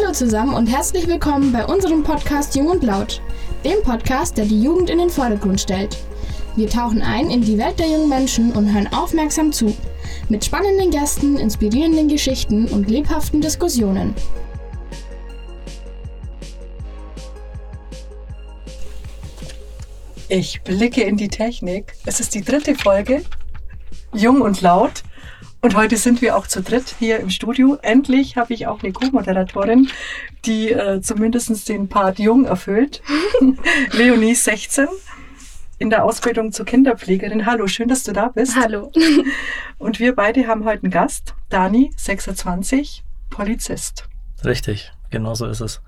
Hallo zusammen und herzlich willkommen bei unserem Podcast Jung und Laut, dem Podcast, der die Jugend in den Vordergrund stellt. Wir tauchen ein in die Welt der jungen Menschen und hören aufmerksam zu. Mit spannenden Gästen, inspirierenden Geschichten und lebhaften Diskussionen. Ich blicke in die Technik. Es ist die dritte Folge, jung und laut. Und heute sind wir auch zu dritt hier im Studio. Endlich habe ich auch eine Co-Moderatorin, die äh, zumindest den Part jung erfüllt. Leonie 16 in der Ausbildung zur Kinderpflegerin. Hallo, schön, dass du da bist. Hallo. Und wir beide haben heute einen Gast, Dani, 26, Polizist. Richtig, genau so ist es.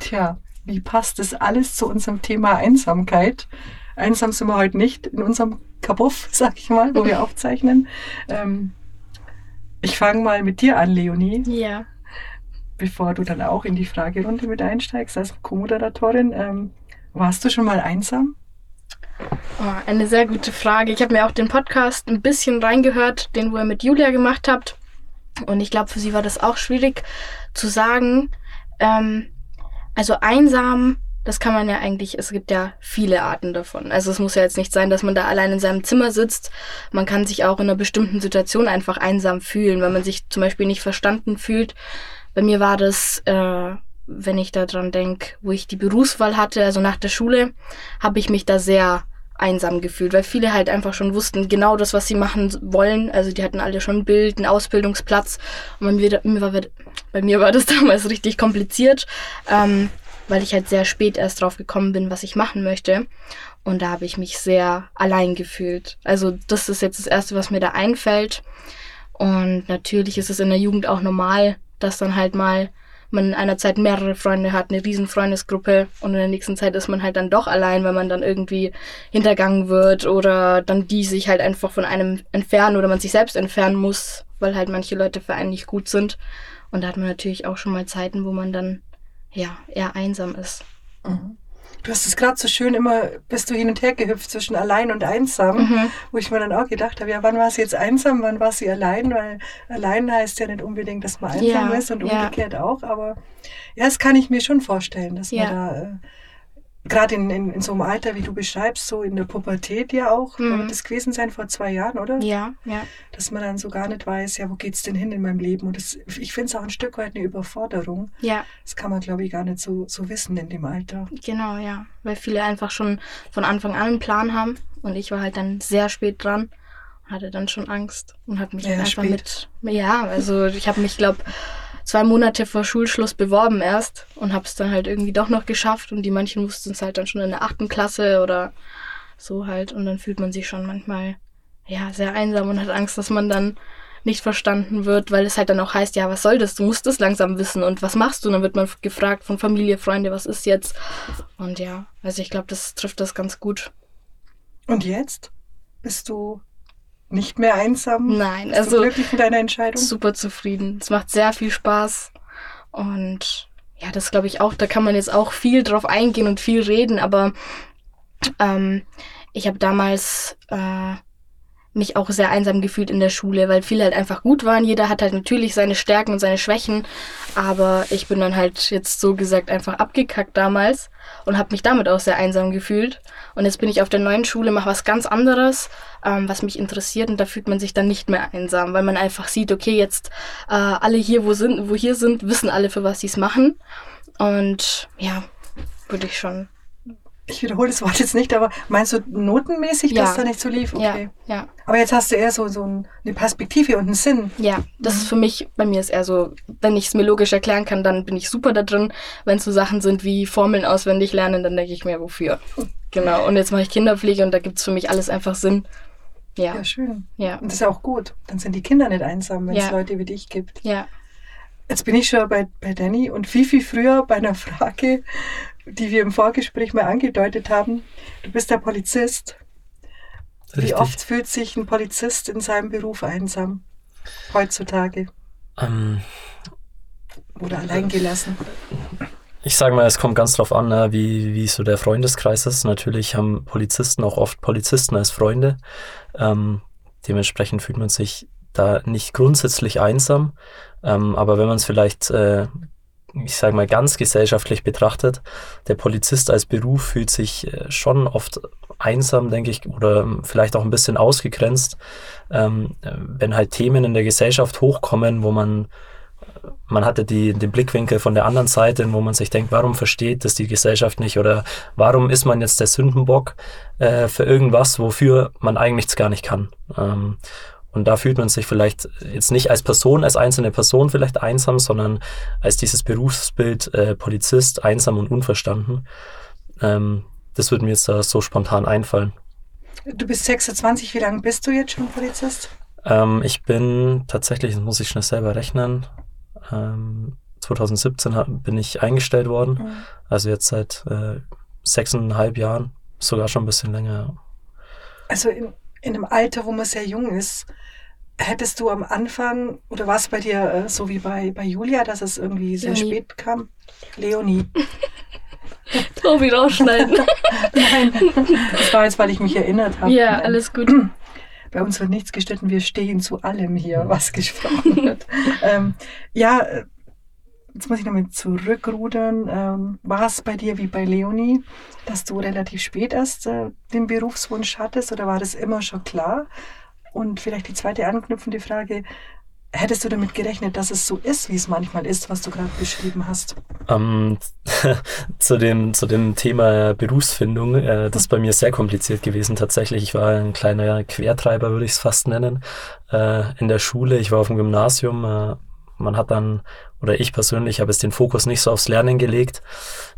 Tja, wie passt das alles zu unserem Thema Einsamkeit? Einsam sind wir heute nicht in unserem Kabuff, sag ich mal, wo wir aufzeichnen. Ähm, ich fange mal mit dir an, Leonie. Ja. Bevor du dann auch in die Fragerunde mit einsteigst als Co-Moderatorin. Ähm, warst du schon mal einsam? Oh, eine sehr gute Frage. Ich habe mir auch den Podcast ein bisschen reingehört, den wo ihr mit Julia gemacht habt. Und ich glaube, für sie war das auch schwierig zu sagen. Ähm, also einsam das kann man ja eigentlich, es gibt ja viele Arten davon. Also es muss ja jetzt nicht sein, dass man da allein in seinem Zimmer sitzt. Man kann sich auch in einer bestimmten Situation einfach einsam fühlen, wenn man sich zum Beispiel nicht verstanden fühlt. Bei mir war das, äh, wenn ich daran denke, wo ich die Berufswahl hatte, also nach der Schule, habe ich mich da sehr einsam gefühlt, weil viele halt einfach schon wussten, genau das, was sie machen wollen. Also die hatten alle schon ein Bild, einen Ausbildungsplatz. Und bei mir, bei mir war das damals richtig kompliziert. Ähm, weil ich halt sehr spät erst drauf gekommen bin, was ich machen möchte. Und da habe ich mich sehr allein gefühlt. Also das ist jetzt das Erste, was mir da einfällt. Und natürlich ist es in der Jugend auch normal, dass dann halt mal man in einer Zeit mehrere Freunde hat, eine riesen Freundesgruppe und in der nächsten Zeit ist man halt dann doch allein, weil man dann irgendwie hintergangen wird oder dann die sich halt einfach von einem entfernen oder man sich selbst entfernen muss, weil halt manche Leute für einen nicht gut sind. Und da hat man natürlich auch schon mal Zeiten, wo man dann ja, eher einsam ist. Mhm. Du hast es gerade so schön immer, bist du hin und her gehüpft zwischen allein und einsam, mhm. wo ich mir dann auch gedacht habe, ja, wann war sie jetzt einsam, wann war sie allein, weil allein heißt ja nicht unbedingt, dass man einsam ja, ist und umgekehrt ja. auch, aber ja, das kann ich mir schon vorstellen, dass ja. man da äh, gerade in, in, in so einem Alter, wie du beschreibst, so in der Pubertät ja auch, mhm. das gewesen sein vor zwei Jahren, oder? Ja, ja. Dass man dann so gar nicht weiß, ja, wo geht's denn hin in meinem Leben? Und das, ich finde es auch ein Stück weit eine Überforderung. Ja. Das kann man, glaube ich, gar nicht so, so wissen in dem Alter. Genau, ja. Weil viele einfach schon von Anfang an einen Plan haben. Und ich war halt dann sehr spät dran hatte dann schon Angst und habe mich ja, einfach spät. mit ja also ich habe mich glaube zwei Monate vor Schulschluss beworben erst und habe es dann halt irgendwie doch noch geschafft und die manchen wussten es halt dann schon in der achten Klasse oder so halt und dann fühlt man sich schon manchmal ja sehr einsam und hat Angst, dass man dann nicht verstanden wird, weil es halt dann auch heißt, ja, was soll das? Du musst es langsam wissen und was machst du? Und dann wird man gefragt von Familie, Freunde, was ist jetzt? Und ja, also ich glaube, das trifft das ganz gut. Und jetzt? Bist du nicht mehr einsam? Nein, Bist also du glücklich mit deiner Entscheidung? Super zufrieden. Es macht sehr viel Spaß und ja, das glaube ich auch. Da kann man jetzt auch viel drauf eingehen und viel reden, aber ähm, ich habe damals äh, mich auch sehr einsam gefühlt in der Schule, weil viele halt einfach gut waren. Jeder hat halt natürlich seine Stärken und seine Schwächen, aber ich bin dann halt jetzt so gesagt einfach abgekackt damals und habe mich damit auch sehr einsam gefühlt. Und jetzt bin ich auf der neuen Schule, mache was ganz anderes, ähm, was mich interessiert und da fühlt man sich dann nicht mehr einsam, weil man einfach sieht, okay, jetzt äh, alle hier, wo sind, wo hier sind, wissen alle, für was sie es machen. Und ja, würde ich schon ich wiederhole das Wort jetzt nicht, aber meinst du notenmäßig, ja. dass da nicht so lief? Okay. Ja, ja. Aber jetzt hast du eher so, so eine Perspektive und einen Sinn. Ja, das mhm. ist für mich, bei mir ist eher so, wenn ich es mir logisch erklären kann, dann bin ich super da drin. Wenn es so Sachen sind wie Formeln auswendig lernen, dann denke ich mir, wofür? Genau. Und jetzt mache ich Kinderpflege und da gibt es für mich alles einfach Sinn. Ja. Ja, schön. Ja. Und das ist auch gut. Dann sind die Kinder nicht einsam, wenn es ja. Leute wie dich gibt. Ja. Jetzt bin ich schon bei, bei Danny und viel, viel früher bei einer Frage, die wir im Vorgespräch mal angedeutet haben. Du bist der Polizist. Richtig. Wie oft fühlt sich ein Polizist in seinem Beruf einsam heutzutage? Ähm, Oder alleingelassen? Ich sage mal, es kommt ganz drauf an, ne, wie, wie so der Freundeskreis ist. Natürlich haben Polizisten auch oft Polizisten als Freunde. Ähm, dementsprechend fühlt man sich da nicht grundsätzlich einsam. Ähm, aber wenn man es vielleicht äh, ich sage mal, ganz gesellschaftlich betrachtet, der Polizist als Beruf fühlt sich äh, schon oft einsam, denke ich, oder vielleicht auch ein bisschen ausgegrenzt, ähm, wenn halt Themen in der Gesellschaft hochkommen, wo man man hatte die, den Blickwinkel von der anderen Seite, wo man sich denkt, warum versteht das die Gesellschaft nicht oder warum ist man jetzt der Sündenbock äh, für irgendwas, wofür man eigentlich gar nicht kann. Ähm, und da fühlt man sich vielleicht jetzt nicht als Person, als einzelne Person vielleicht einsam, sondern als dieses Berufsbild äh, Polizist, einsam und unverstanden. Ähm, das würde mir jetzt da so spontan einfallen. Du bist 26, wie lange bist du jetzt schon Polizist? Ähm, ich bin tatsächlich, das muss ich schnell selber rechnen, ähm, 2017 bin ich eingestellt worden. Mhm. Also jetzt seit äh, sechseinhalb Jahren, sogar schon ein bisschen länger. Also in, in einem Alter, wo man sehr jung ist, hättest du am Anfang, oder war es bei dir äh, so wie bei, bei Julia, dass es irgendwie sehr Leonie. spät kam? Leonie. Tobi rausschneiden. Nein, das war jetzt, weil ich mich erinnert habe. Ja, alles gut. Bei uns wird nichts geschnitten, wir stehen zu allem hier, was gesprochen wird. ähm, ja, äh, jetzt muss ich nochmal zurückrudern. Ähm, war es bei dir wie bei Leonie, dass du relativ spät erst äh, den Berufswunsch hattest oder war das immer schon klar? Und vielleicht die zweite anknüpfende Frage, Hättest du damit gerechnet, dass es so ist, wie es manchmal ist, was du gerade beschrieben hast? Ähm, zu, dem, zu dem Thema Berufsfindung, äh, das ist bei mir sehr kompliziert gewesen tatsächlich. Ich war ein kleiner Quertreiber, würde ich es fast nennen, äh, in der Schule. Ich war auf dem Gymnasium. Äh, man hat dann, oder ich persönlich, habe es den Fokus nicht so aufs Lernen gelegt.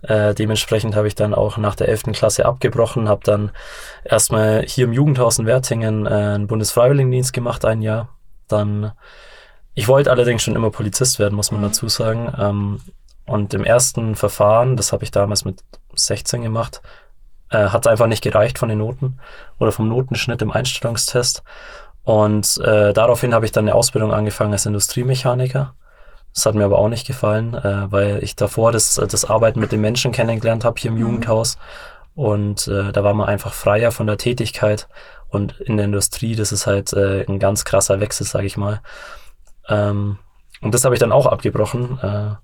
Äh, dementsprechend habe ich dann auch nach der 11. Klasse abgebrochen, habe dann erstmal hier im Jugendhaus in Wertingen äh, einen Bundesfreiwilligendienst gemacht, ein Jahr. Dann ich wollte allerdings schon immer Polizist werden, muss man mhm. dazu sagen. Ähm, und im ersten Verfahren, das habe ich damals mit 16 gemacht, äh, hat es einfach nicht gereicht von den Noten oder vom Notenschnitt im Einstellungstest. Und äh, daraufhin habe ich dann eine Ausbildung angefangen als Industriemechaniker. Das hat mir aber auch nicht gefallen, äh, weil ich davor das, das Arbeiten mit den Menschen kennengelernt habe hier im mhm. Jugendhaus. Und äh, da war man einfach freier von der Tätigkeit. Und in der Industrie, das ist halt äh, ein ganz krasser Wechsel, sage ich mal. Ähm, und das habe ich dann auch abgebrochen, äh,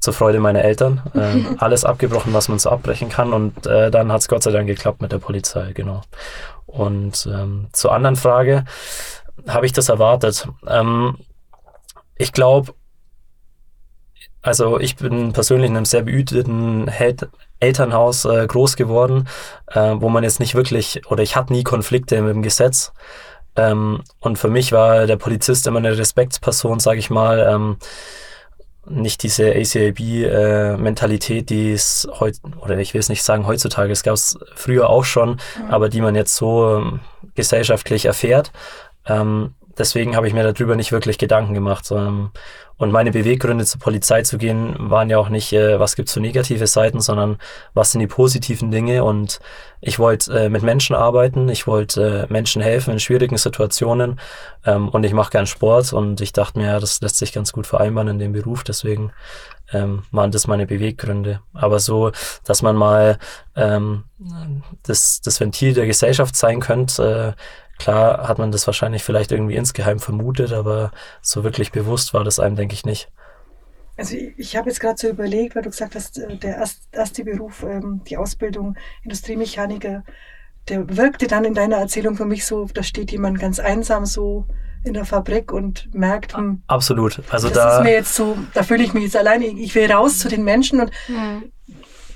zur Freude meiner Eltern. Äh, alles abgebrochen, was man so abbrechen kann. Und äh, dann hat es Gott sei Dank geklappt mit der Polizei, genau. Und ähm, zur anderen Frage, habe ich das erwartet? Ähm, ich glaube, also ich bin persönlich in einem sehr behüteten Elternhaus äh, groß geworden, äh, wo man jetzt nicht wirklich, oder ich hatte nie Konflikte mit dem Gesetz. Ähm, und für mich war der Polizist immer eine Respektsperson, sage ich mal. Ähm, nicht diese ACAB-Mentalität, äh, die es heute, oder ich will es nicht sagen heutzutage, es gab es früher auch schon, mhm. aber die man jetzt so ähm, gesellschaftlich erfährt. Ähm, deswegen habe ich mir darüber nicht wirklich Gedanken gemacht. Und meine Beweggründe zur Polizei zu gehen, waren ja auch nicht, äh, was gibt's für negative Seiten, sondern was sind die positiven Dinge. Und ich wollte äh, mit Menschen arbeiten, ich wollte äh, Menschen helfen in schwierigen Situationen ähm, und ich mache gern Sport und ich dachte mir, das lässt sich ganz gut vereinbaren in dem Beruf. Deswegen ähm, waren das meine Beweggründe. Aber so, dass man mal ähm, das, das Ventil der Gesellschaft sein könnte, Klar hat man das wahrscheinlich vielleicht irgendwie insgeheim vermutet, aber so wirklich bewusst war das einem, denke ich, nicht. Also ich, ich habe jetzt gerade so überlegt, weil du gesagt hast, äh, der erste Beruf, ähm, die Ausbildung Industriemechaniker, der wirkte dann in deiner Erzählung für mich so, da steht jemand ganz einsam so in der Fabrik und merkt, hm, absolut. Also das da ist mir jetzt so, da fühle ich mich jetzt alleine. Ich will raus zu den Menschen und mhm.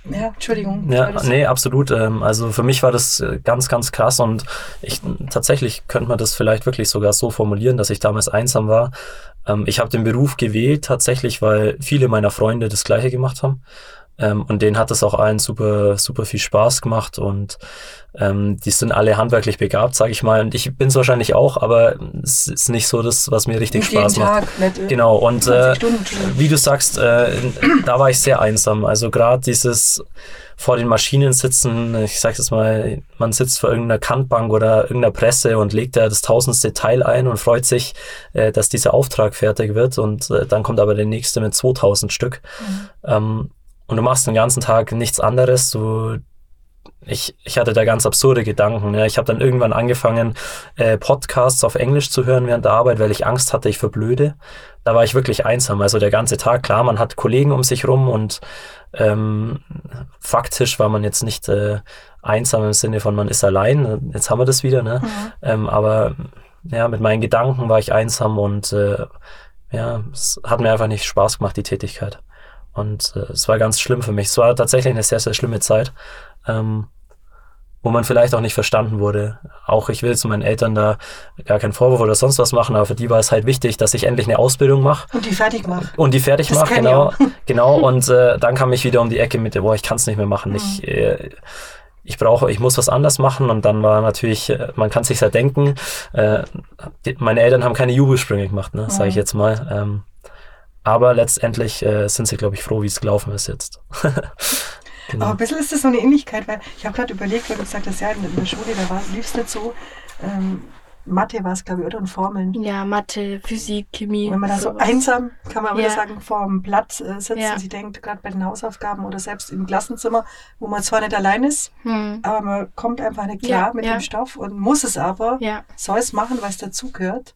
Ja, Entschuldigung. Ja, nee, absolut. Ähm, also für mich war das äh, ganz, ganz krass und ich tatsächlich könnte man das vielleicht wirklich sogar so formulieren, dass ich damals einsam war. Ähm, ich habe den Beruf gewählt tatsächlich, weil viele meiner Freunde das Gleiche gemacht haben. Ähm, und denen hat es auch allen super, super viel Spaß gemacht und ähm, die sind alle handwerklich begabt, sage ich mal. Und ich bin es wahrscheinlich auch, aber es ist nicht so das, was mir richtig nicht Spaß macht. Tag, äh, genau, und äh, wie du sagst, äh, da war ich sehr einsam. Also gerade dieses vor den Maschinen sitzen, ich sage jetzt mal, man sitzt vor irgendeiner Kantbank oder irgendeiner Presse und legt da das tausendste Teil ein und freut sich, äh, dass dieser Auftrag fertig wird und äh, dann kommt aber der nächste mit 2000 Stück. Mhm. Ähm, und du machst den ganzen Tag nichts anderes. Du ich, ich hatte da ganz absurde Gedanken. Ja. Ich habe dann irgendwann angefangen, äh, Podcasts auf Englisch zu hören während der Arbeit, weil ich Angst hatte, ich verblöde. Da war ich wirklich einsam. Also der ganze Tag, klar, man hat Kollegen um sich rum und ähm, faktisch war man jetzt nicht äh, einsam im Sinne von man ist allein. Jetzt haben wir das wieder, ne? Mhm. Ähm, aber ja, mit meinen Gedanken war ich einsam und äh, ja, es hat mir einfach nicht Spaß gemacht, die Tätigkeit. Und äh, es war ganz schlimm für mich. Es war tatsächlich eine sehr, sehr schlimme Zeit, ähm, wo man vielleicht auch nicht verstanden wurde. Auch ich will zu meinen Eltern da gar keinen Vorwurf oder sonst was machen, aber für die war es halt wichtig, dass ich endlich eine Ausbildung mache. Und die fertig mache. Und die fertig mache, genau. Genau. Und äh, dann kam ich wieder um die Ecke mit, boah, ich kann es nicht mehr machen. Mhm. Ich, äh, ich brauche, ich muss was anders machen und dann war natürlich, äh, man kann sich ja denken, äh, die, meine Eltern haben keine Jubelsprünge gemacht, ne, sage ich mhm. jetzt mal. Ähm, aber letztendlich äh, sind sie, glaube ich, froh, wie es gelaufen ist jetzt. genau. Aber ein bisschen ist das so eine Ähnlichkeit, weil ich habe gerade überlegt, weil du gesagt hast, ja, in der Schule, da lief es nicht so. Ähm, Mathe war es, glaube ich, oder? Und Formeln. Ja, Mathe, Physik, Chemie. Wenn man da so einsam, kann man ja. wieder sagen, vor dem Blatt äh, sitzt ja. und sie denkt, gerade bei den Hausaufgaben oder selbst im Klassenzimmer, wo man zwar nicht allein ist, hm. aber man kommt einfach nicht klar ja, mit dem Stoff und muss es aber, soll es machen, was dazugehört.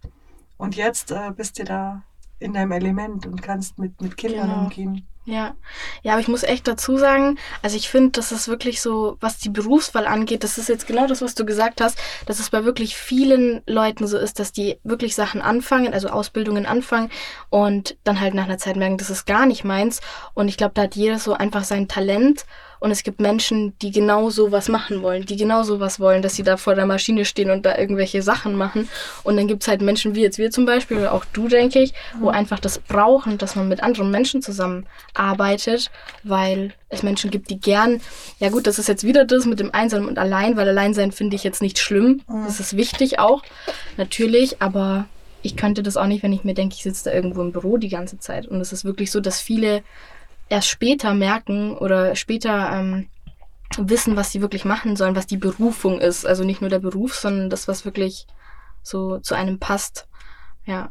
Und jetzt äh, bist du da in deinem Element und kannst mit, mit Kindern genau. umgehen. Ja, ja, aber ich muss echt dazu sagen, also ich finde, das ist wirklich so, was die Berufswahl angeht, das ist jetzt genau das, was du gesagt hast, dass es bei wirklich vielen Leuten so ist, dass die wirklich Sachen anfangen, also Ausbildungen anfangen und dann halt nach einer Zeit merken, das ist gar nicht meins. Und ich glaube, da hat jeder so einfach sein Talent und es gibt Menschen, die genau so was machen wollen, die genau so was wollen, dass sie da vor der Maschine stehen und da irgendwelche Sachen machen. Und dann gibt es halt Menschen wie jetzt wir zum Beispiel, oder auch du, denke ich, wo mhm. einfach das brauchen, dass man mit anderen Menschen zusammenarbeitet, weil es Menschen gibt, die gern, ja gut, das ist jetzt wieder das mit dem Einsam und Allein, weil Alleinsein finde ich jetzt nicht schlimm. Mhm. Das ist wichtig auch, natürlich, aber ich könnte das auch nicht, wenn ich mir denke, ich sitze da irgendwo im Büro die ganze Zeit. Und es ist wirklich so, dass viele erst später merken oder später ähm, wissen, was sie wirklich machen sollen, was die Berufung ist. Also nicht nur der Beruf, sondern das, was wirklich so zu einem passt. Ja.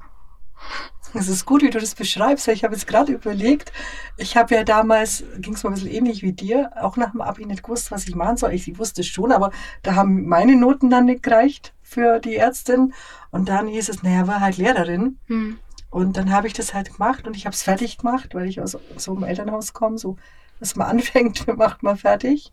Es ist gut, wie du das beschreibst. Ich habe jetzt gerade überlegt, ich habe ja damals, ging es mir ein bisschen ähnlich wie dir, auch nach dem Abi nicht gewusst, was ich machen soll. Ich wusste es schon, aber da haben meine Noten dann nicht gereicht für die Ärztin. Und dann hieß es, naja, war halt Lehrerin. Hm. Und dann habe ich das halt gemacht und ich habe es fertig gemacht, weil ich aus so einem Elternhaus komme, so dass man anfängt, macht man fertig.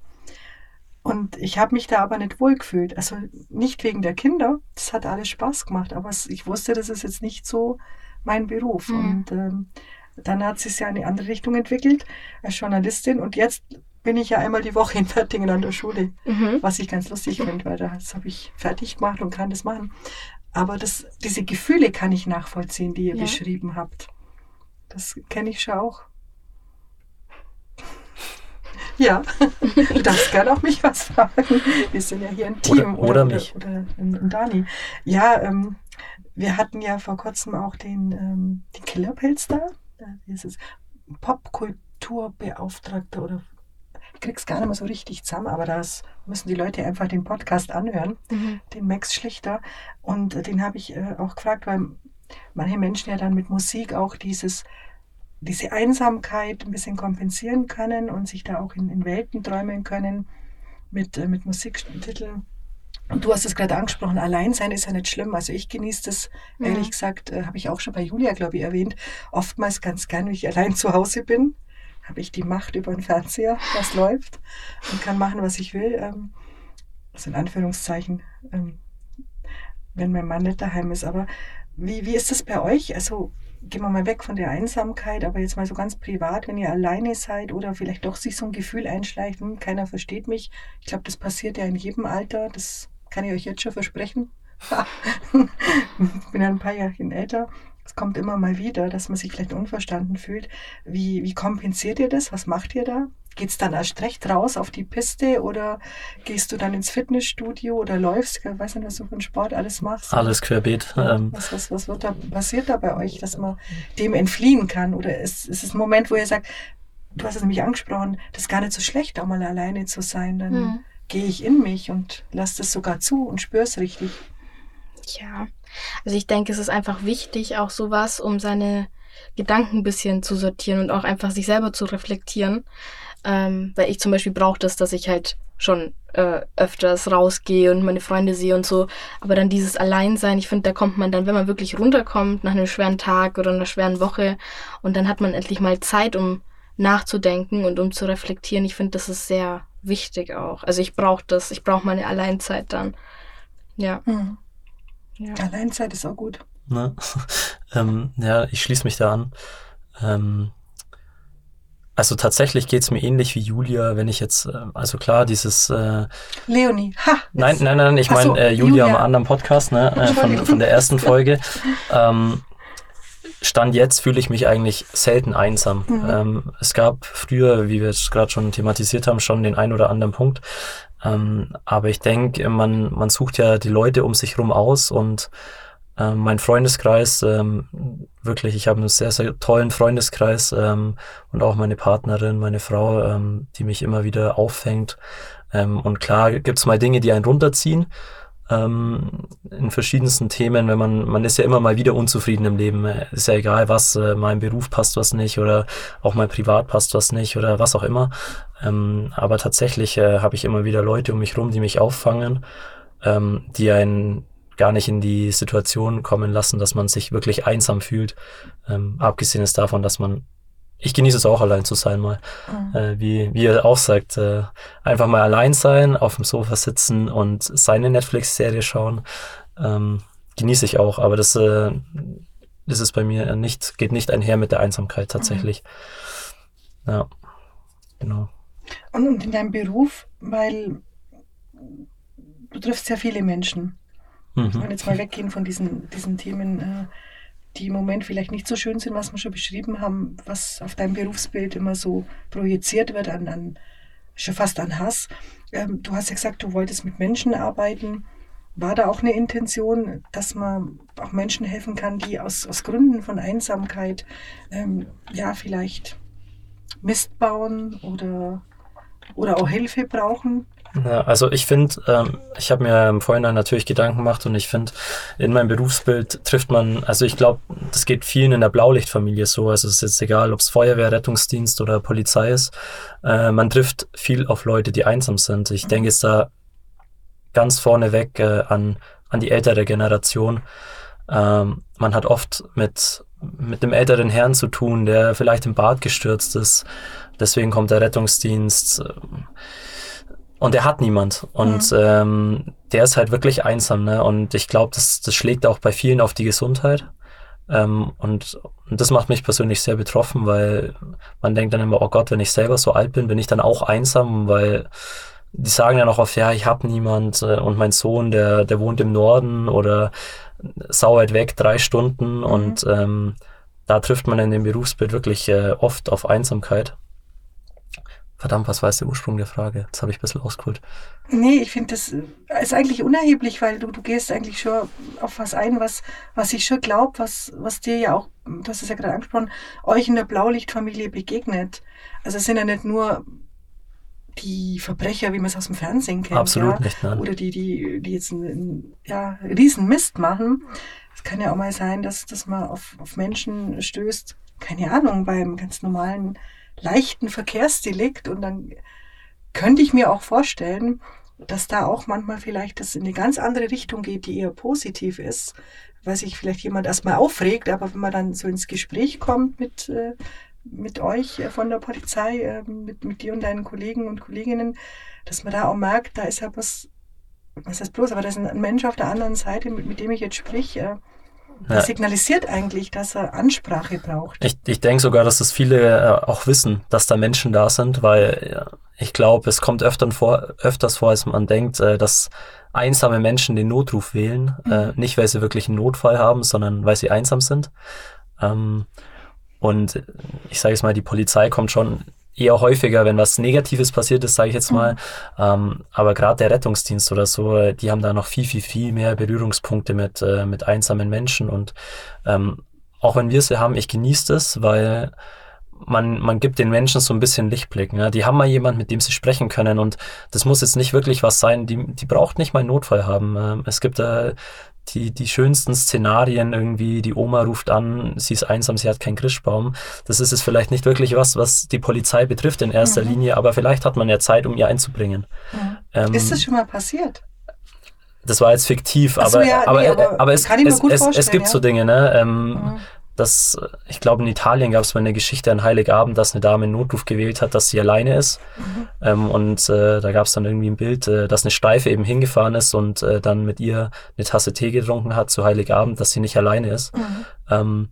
Und ich habe mich da aber nicht wohl gefühlt. Also nicht wegen der Kinder, das hat alles Spaß gemacht, aber ich wusste, das ist jetzt nicht so mein Beruf. Mhm. Und ähm, dann hat sich ja in eine andere Richtung entwickelt als Journalistin und jetzt bin ich ja einmal die Woche in Fertingen an der Schule, mhm. was ich ganz lustig finde, weil das habe ich fertig gemacht und kann das machen. Aber das, diese Gefühle kann ich nachvollziehen, die ihr ja. beschrieben habt. Das kenne ich schon auch. Ja, du darfst gerne auch mich was fragen. Wir sind ja hier ein Team. Oder, oder, oder mich. Oder, oder Dani. Ja, ähm, wir hatten ja vor kurzem auch den, ähm, den Killerpilz da. Das ist Popkulturbeauftragter oder krieg's gar nicht mehr so richtig zusammen, aber das müssen die Leute einfach den Podcast anhören, mhm. den Max Schlichter. Und äh, den habe ich äh, auch gefragt, weil manche Menschen ja dann mit Musik auch dieses, diese Einsamkeit ein bisschen kompensieren können und sich da auch in, in Welten träumen können mit, äh, mit Musiktiteln. Und du hast es gerade angesprochen, allein sein ist ja nicht schlimm. Also ich genieße das, mhm. ehrlich gesagt, äh, habe ich auch schon bei Julia, glaube ich, erwähnt, oftmals ganz gern, wenn ich allein zu Hause bin habe ich die Macht über den Fernseher, was läuft und kann machen, was ich will. Ähm, also in Anführungszeichen, ähm, wenn mein Mann nicht daheim ist. Aber wie, wie ist das bei euch? Also gehen wir mal weg von der Einsamkeit, aber jetzt mal so ganz privat, wenn ihr alleine seid oder vielleicht doch sich so ein Gefühl einschleicht, hm, keiner versteht mich. Ich glaube, das passiert ja in jedem Alter. Das kann ich euch jetzt schon versprechen. ich bin ja ein paar Jahre älter es kommt immer mal wieder, dass man sich vielleicht unverstanden fühlt. Wie, wie kompensiert ihr das? Was macht ihr da? Geht es dann erst recht raus auf die Piste oder gehst du dann ins Fitnessstudio oder läufst? Ich weiß nicht, was du für einen Sport alles machst. Alles querbeet. Ähm. Was, was, was wird da, passiert da bei euch, dass man dem entfliehen kann? Oder ist, ist es ein Moment, wo ihr sagt, du hast es nämlich angesprochen, das ist gar nicht so schlecht, auch mal alleine zu sein. Dann hm. gehe ich in mich und lasse das sogar zu und spüre es richtig. Ja, also ich denke, es ist einfach wichtig, auch sowas, um seine Gedanken ein bisschen zu sortieren und auch einfach sich selber zu reflektieren. Ähm, weil ich zum Beispiel brauche das, dass ich halt schon äh, öfters rausgehe und meine Freunde sehe und so. Aber dann dieses Alleinsein, ich finde, da kommt man dann, wenn man wirklich runterkommt nach einem schweren Tag oder einer schweren Woche und dann hat man endlich mal Zeit, um nachzudenken und um zu reflektieren. Ich finde, das ist sehr wichtig auch. Also ich brauche das, ich brauche meine Alleinzeit dann. Ja. Mhm. Ja. Alleinzeit ist auch gut. Ne? ähm, ja, ich schließe mich da an. Ähm, also tatsächlich geht es mir ähnlich wie Julia, wenn ich jetzt, äh, also klar, dieses äh, Leonie, ha! Nein, nein, nein, ich meine so, äh, Julia, Julia am anderen Podcast, ne, äh, von, von der ersten Folge. ähm, Stand jetzt fühle ich mich eigentlich selten einsam. Mhm. Ähm, es gab früher, wie wir es gerade schon thematisiert haben, schon den ein oder anderen Punkt. Ähm, aber ich denke, man, man sucht ja die Leute um sich rum aus und ähm, mein Freundeskreis, ähm, wirklich, ich habe einen sehr, sehr tollen Freundeskreis ähm, und auch meine Partnerin, meine Frau, ähm, die mich immer wieder auffängt. Ähm, und klar gibt's mal Dinge, die einen runterziehen ähm, in verschiedensten Themen, wenn man, man ist ja immer mal wieder unzufrieden im Leben. Ist ja egal, was, äh, mein Beruf passt was nicht oder auch mein Privat passt was nicht oder was auch immer. Ähm, aber tatsächlich äh, habe ich immer wieder Leute um mich rum, die mich auffangen, ähm, die einen gar nicht in die Situation kommen lassen, dass man sich wirklich einsam fühlt. Ähm, abgesehen ist davon, dass man, ich genieße es auch allein zu sein mal, mhm. äh, wie, wie er auch sagt, äh, einfach mal allein sein, auf dem Sofa sitzen und seine Netflix-Serie schauen, ähm, genieße ich auch, aber das, äh, das ist bei mir nicht, geht nicht einher mit der Einsamkeit tatsächlich. Mhm. Ja, genau. Und in deinem Beruf, weil du triffst ja viele Menschen. Mhm. Wenn wir jetzt mal weggehen von diesen, diesen Themen, äh, die im Moment vielleicht nicht so schön sind, was wir schon beschrieben haben, was auf deinem Berufsbild immer so projiziert wird, an, an schon fast an Hass. Ähm, du hast ja gesagt, du wolltest mit Menschen arbeiten. War da auch eine Intention, dass man auch Menschen helfen kann, die aus, aus Gründen von Einsamkeit ähm, ja vielleicht Mist bauen oder, oder auch Hilfe brauchen? Ja, also ich finde, ähm, ich habe mir im Vorhinein natürlich Gedanken gemacht und ich finde, in meinem Berufsbild trifft man, also ich glaube, das geht vielen in der Blaulichtfamilie so, also es ist jetzt egal, ob es Feuerwehr, Rettungsdienst oder Polizei ist, äh, man trifft viel auf Leute, die einsam sind. Ich denke jetzt da ganz vorneweg äh, an, an die ältere Generation. Ähm, man hat oft mit, mit dem älteren Herrn zu tun, der vielleicht im Bad gestürzt ist, deswegen kommt der Rettungsdienst. Äh, und er hat niemand. Und mhm. ähm, der ist halt wirklich einsam, ne? Und ich glaube, das, das schlägt auch bei vielen auf die Gesundheit. Ähm, und, und das macht mich persönlich sehr betroffen, weil man denkt dann immer, oh Gott, wenn ich selber so alt bin, bin ich dann auch einsam, weil die sagen ja noch oft, ja, ich habe niemand äh, und mein Sohn, der, der wohnt im Norden oder sau weit weg, drei Stunden mhm. und ähm, da trifft man in dem Berufsbild wirklich äh, oft auf Einsamkeit. Verdammt, was war jetzt der Ursprung der Frage? Jetzt habe ich ein bisschen ausgeholt. Nee, ich finde, das ist eigentlich unerheblich, weil du, du gehst eigentlich schon auf was ein, was, was ich schon glaube, was, was dir ja auch, du hast es ja gerade angesprochen, euch in der Blaulichtfamilie begegnet. Also es sind ja nicht nur die Verbrecher, wie man es aus dem Fernsehen kennt. Absolut ja? nicht, nein. Oder die, die, die jetzt einen, ja, riesen Mist machen. Es kann ja auch mal sein, dass, dass man auf, auf Menschen stößt, keine Ahnung, beim ganz normalen leichten Verkehrsdelikt und dann könnte ich mir auch vorstellen, dass da auch manchmal vielleicht das in eine ganz andere Richtung geht, die eher positiv ist, weil sich vielleicht jemand erstmal aufregt, aber wenn man dann so ins Gespräch kommt mit, äh, mit euch äh, von der Polizei, äh, mit, mit dir und deinen Kollegen und Kolleginnen, dass man da auch merkt, da ist ja was, was heißt bloß, aber da ist ein Mensch auf der anderen Seite, mit, mit dem ich jetzt sprich, ja. signalisiert eigentlich, dass er Ansprache braucht. Ich, ich denke sogar, dass das viele äh, auch wissen, dass da Menschen da sind, weil ja, ich glaube, es kommt öfter vor, öfters vor, als man denkt, äh, dass einsame Menschen den Notruf wählen. Mhm. Äh, nicht, weil sie wirklich einen Notfall haben, sondern weil sie einsam sind. Ähm, und ich sage jetzt mal, die Polizei kommt schon eher häufiger, wenn was Negatives passiert ist, sage ich jetzt mal. Mhm. Ähm, aber gerade der Rettungsdienst oder so, die haben da noch viel, viel, viel mehr Berührungspunkte mit, äh, mit einsamen Menschen. Und ähm, auch wenn wir es haben, ich genieße das, weil man, man gibt den Menschen so ein bisschen Lichtblick. Ne? Die haben mal jemand, mit dem sie sprechen können und das muss jetzt nicht wirklich was sein, die, die braucht nicht mal einen Notfall haben. Ähm, es gibt da die, die schönsten Szenarien irgendwie, die Oma ruft an, sie ist einsam, sie hat keinen Christbaum. Das ist es vielleicht nicht wirklich was, was die Polizei betrifft in erster mhm. Linie, aber vielleicht hat man ja Zeit, um ihr einzubringen. Mhm. Ähm, ist das schon mal passiert? Das war jetzt fiktiv, aber, so, ja, aber, nee, aber, aber, es, es, es, es, gibt ja? so Dinge, ne? Ähm, mhm dass, ich glaube, in Italien gab es mal eine Geschichte an Heiligabend, dass eine Dame einen Notruf gewählt hat, dass sie alleine ist. Mhm. Ähm, und äh, da gab es dann irgendwie ein Bild, äh, dass eine Steife eben hingefahren ist und äh, dann mit ihr eine Tasse Tee getrunken hat zu Heiligabend, dass sie nicht alleine ist. Mhm. Ähm,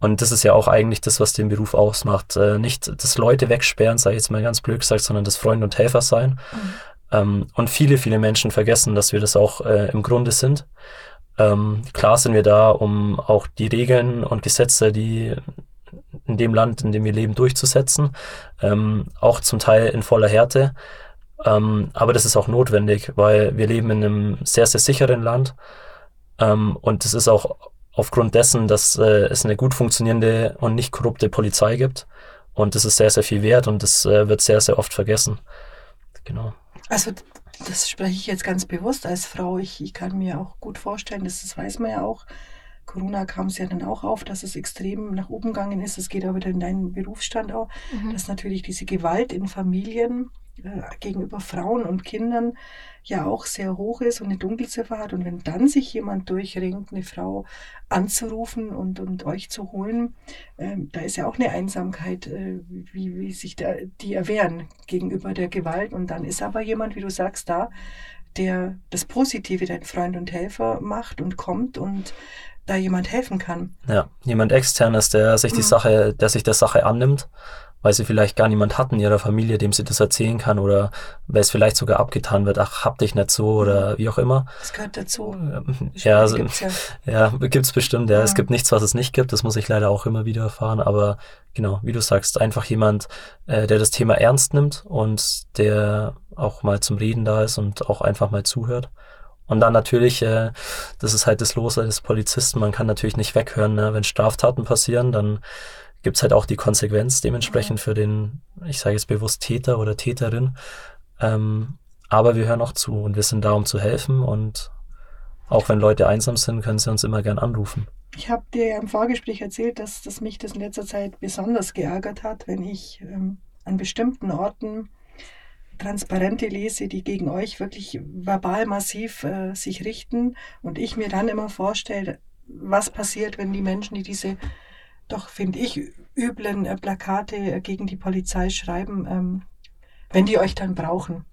und das ist ja auch eigentlich das, was den Beruf ausmacht. Äh, nicht das Leute wegsperren, sage ich jetzt mal ganz blöd gesagt, sondern das Freund und Helfer sein. Mhm. Ähm, und viele, viele Menschen vergessen, dass wir das auch äh, im Grunde sind. Ähm, klar sind wir da, um auch die Regeln und Gesetze, die in dem Land, in dem wir leben, durchzusetzen. Ähm, auch zum Teil in voller Härte. Ähm, aber das ist auch notwendig, weil wir leben in einem sehr, sehr sicheren Land. Ähm, und es ist auch aufgrund dessen, dass äh, es eine gut funktionierende und nicht korrupte Polizei gibt. Und das ist sehr, sehr viel wert und das äh, wird sehr, sehr oft vergessen. Genau. Also das spreche ich jetzt ganz bewusst als Frau. Ich, ich kann mir auch gut vorstellen, das, das weiß man ja auch. Corona kam es ja dann auch auf, dass es extrem nach oben gegangen ist. Es geht aber wieder in deinen Berufsstand auch, mhm. dass natürlich diese Gewalt in Familien äh, gegenüber Frauen und Kindern ja auch sehr hoch ist und eine Dunkelziffer hat. Und wenn dann sich jemand durchringt, eine Frau anzurufen und, und euch zu holen, äh, da ist ja auch eine Einsamkeit, äh, wie, wie sich da, die erwehren gegenüber der Gewalt. Und dann ist aber jemand, wie du sagst, da, der das Positive, dein Freund und Helfer macht und kommt und da jemand helfen kann. Ja, jemand externes, der sich die mhm. Sache, der sich der Sache annimmt weil sie vielleicht gar niemand hatten in ihrer Familie, dem sie das erzählen kann oder weil es vielleicht sogar abgetan wird, ach, hab dich nicht so oder wie auch immer. Das gehört dazu. Ja, also, gibt's ja. ja, gibt's bestimmt, ja. ja. Es gibt nichts, was es nicht gibt, das muss ich leider auch immer wieder erfahren, aber genau, wie du sagst, einfach jemand, äh, der das Thema ernst nimmt und der auch mal zum Reden da ist und auch einfach mal zuhört. Und dann natürlich, äh, das ist halt das Los des Polizisten, man kann natürlich nicht weghören, ne? wenn Straftaten passieren, dann gibt es halt auch die Konsequenz dementsprechend für den, ich sage jetzt bewusst Täter oder Täterin. Ähm, aber wir hören auch zu und wir sind da, um zu helfen und auch wenn Leute einsam sind, können sie uns immer gern anrufen. Ich habe dir ja im Vorgespräch erzählt, dass, dass mich das in letzter Zeit besonders geärgert hat, wenn ich ähm, an bestimmten Orten Transparente lese, die gegen euch wirklich verbal massiv äh, sich richten und ich mir dann immer vorstelle, was passiert, wenn die Menschen, die diese doch, finde ich, üblen äh, Plakate äh, gegen die Polizei schreiben, ähm, wenn die euch dann brauchen.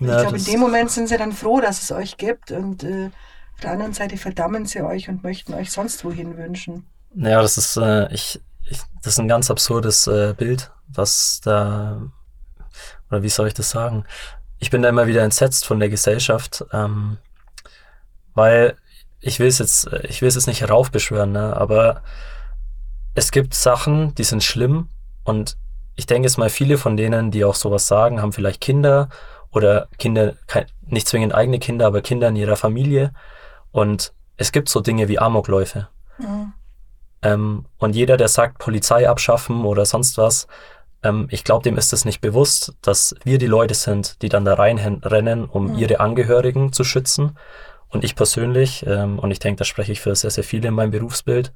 Ja, ich glaube, in dem Moment sind sie dann froh, dass es euch gibt und äh, auf der anderen Seite verdammen sie euch und möchten euch sonst wohin wünschen. Naja, das ist, äh, ich, ich, das ist ein ganz absurdes äh, Bild, was da, oder wie soll ich das sagen? Ich bin da immer wieder entsetzt von der Gesellschaft, ähm, weil ich will es jetzt, ich will es jetzt nicht heraufbeschwören, ne, aber es gibt Sachen, die sind schlimm und ich denke es mal, viele von denen, die auch sowas sagen, haben vielleicht Kinder oder Kinder, nicht zwingend eigene Kinder, aber Kinder in ihrer Familie. Und es gibt so Dinge wie Amokläufe. Mhm. Ähm, und jeder, der sagt, Polizei abschaffen oder sonst was, ähm, ich glaube, dem ist es nicht bewusst, dass wir die Leute sind, die dann da reinrennen, um mhm. ihre Angehörigen zu schützen. Und ich persönlich, ähm, und ich denke, da spreche ich für sehr, sehr viele in meinem Berufsbild,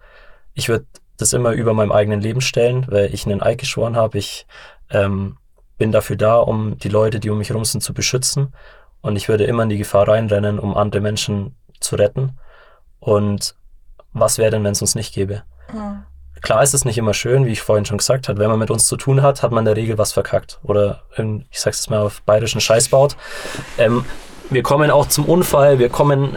ich würde das immer über meinem eigenen Leben stellen, weil ich einen Eid geschworen habe. Ich ähm, bin dafür da, um die Leute, die um mich herum sind, zu beschützen. Und ich würde immer in die Gefahr reinrennen, um andere Menschen zu retten. Und was wäre denn, wenn es uns nicht gäbe? Mhm. Klar ist es nicht immer schön, wie ich vorhin schon gesagt habe. Wenn man mit uns zu tun hat, hat man in der Regel was verkackt. Oder, in, ich sag's jetzt mal auf bayerischen Scheiß baut. Ähm, wir kommen auch zum Unfall, wir kommen,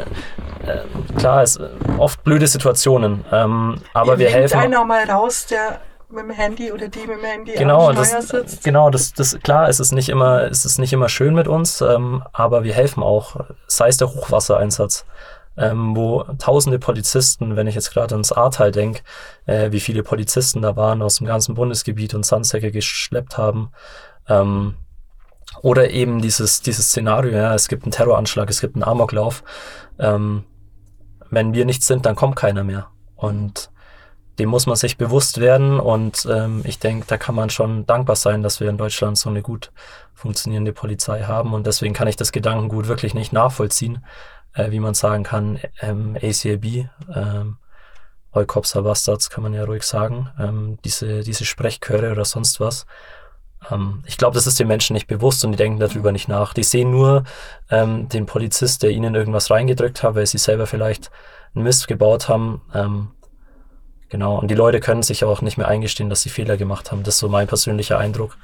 äh, klar, es oft blöde Situationen, ähm, aber Ihr wir helfen. einer mal raus, der mit dem Handy oder die mit dem Handy genau, am das, sitzt. Genau, das, das, klar, es ist nicht immer, es ist nicht immer schön mit uns, ähm, aber wir helfen auch, sei es der Hochwassereinsatz. Ähm, wo tausende Polizisten, wenn ich jetzt gerade ans Ahrtal denke, äh, wie viele Polizisten da waren aus dem ganzen Bundesgebiet und Sandsäcke geschleppt haben. Ähm, oder eben dieses, dieses Szenario, ja, es gibt einen Terroranschlag, es gibt einen Amoklauf. Ähm, wenn wir nichts sind, dann kommt keiner mehr. Und dem muss man sich bewusst werden. Und ähm, ich denke, da kann man schon dankbar sein, dass wir in Deutschland so eine gut funktionierende Polizei haben. Und deswegen kann ich das Gedankengut wirklich nicht nachvollziehen. äh, wie man sagen kann, ähm, ACAB, ähm, are Bastards, kann man ja ruhig sagen, ähm, diese, diese Sprechchöre oder sonst was. Ähm, ich glaube, das ist den Menschen nicht bewusst und die denken darüber nicht nach. Die sehen nur ähm, den Polizist, der ihnen irgendwas reingedrückt hat, weil sie selber vielleicht einen Mist gebaut haben. Ähm, genau, und die Leute können sich auch nicht mehr eingestehen, dass sie Fehler gemacht haben. Das ist so mein persönlicher Eindruck.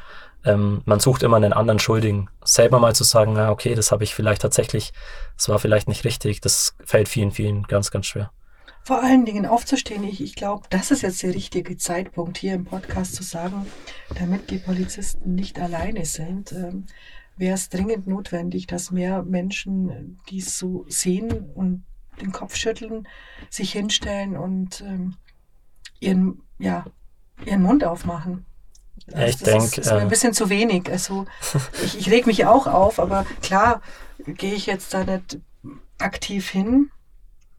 Ähm, man sucht immer einen anderen Schuldigen. Selber mal zu sagen, na okay, das habe ich vielleicht tatsächlich, das war vielleicht nicht richtig, das fällt vielen, vielen ganz, ganz schwer vor allen Dingen aufzustehen. Ich, ich glaube, das ist jetzt der richtige Zeitpunkt, hier im Podcast zu sagen, damit die Polizisten nicht alleine sind, ähm, wäre es dringend notwendig, dass mehr Menschen dies so sehen und den Kopf schütteln, sich hinstellen und ähm, ihren, ja, ihren Mund aufmachen. Also ja, ich denke. Das ist, ist ein äh, bisschen zu wenig. Also ich, ich reg mich auch auf, aber klar gehe ich jetzt da nicht aktiv hin.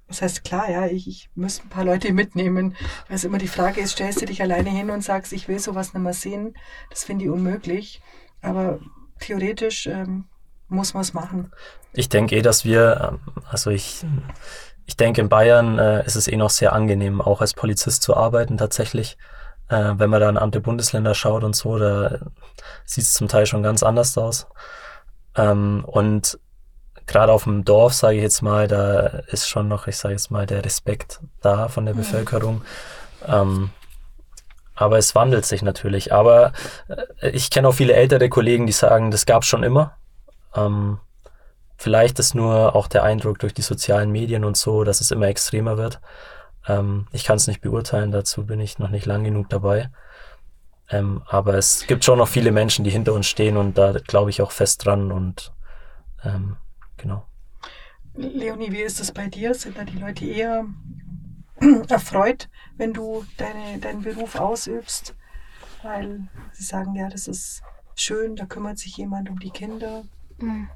Das heißt, klar, ja, ich, ich muss ein paar Leute mitnehmen. Weil es immer die Frage ist, stellst du dich alleine hin und sagst, ich will sowas nicht mehr sehen. Das finde ich unmöglich. Aber theoretisch ähm, muss man es machen. Ich denke eh, dass wir, ähm, also ich, ich denke, in Bayern äh, ist es eh noch sehr angenehm, auch als Polizist zu arbeiten tatsächlich. Äh, wenn man da in andere Bundesländer schaut und so, da sieht es zum Teil schon ganz anders aus. Ähm, und gerade auf dem Dorf, sage ich jetzt mal, da ist schon noch, ich sage jetzt mal, der Respekt da von der mhm. Bevölkerung. Ähm, aber es wandelt sich natürlich. Aber äh, ich kenne auch viele ältere Kollegen, die sagen, das gab es schon immer. Ähm, vielleicht ist nur auch der Eindruck durch die sozialen Medien und so, dass es immer extremer wird. Ähm, ich kann es nicht beurteilen, dazu bin ich noch nicht lang genug dabei. Ähm, aber es gibt schon noch viele Menschen, die hinter uns stehen und da glaube ich auch fest dran und ähm, Genau. Leonie, wie ist es bei dir? Sind da die Leute eher erfreut, wenn du deine, deinen Beruf ausübst? Weil sie sagen, ja, das ist schön, da kümmert sich jemand um die Kinder. Hm.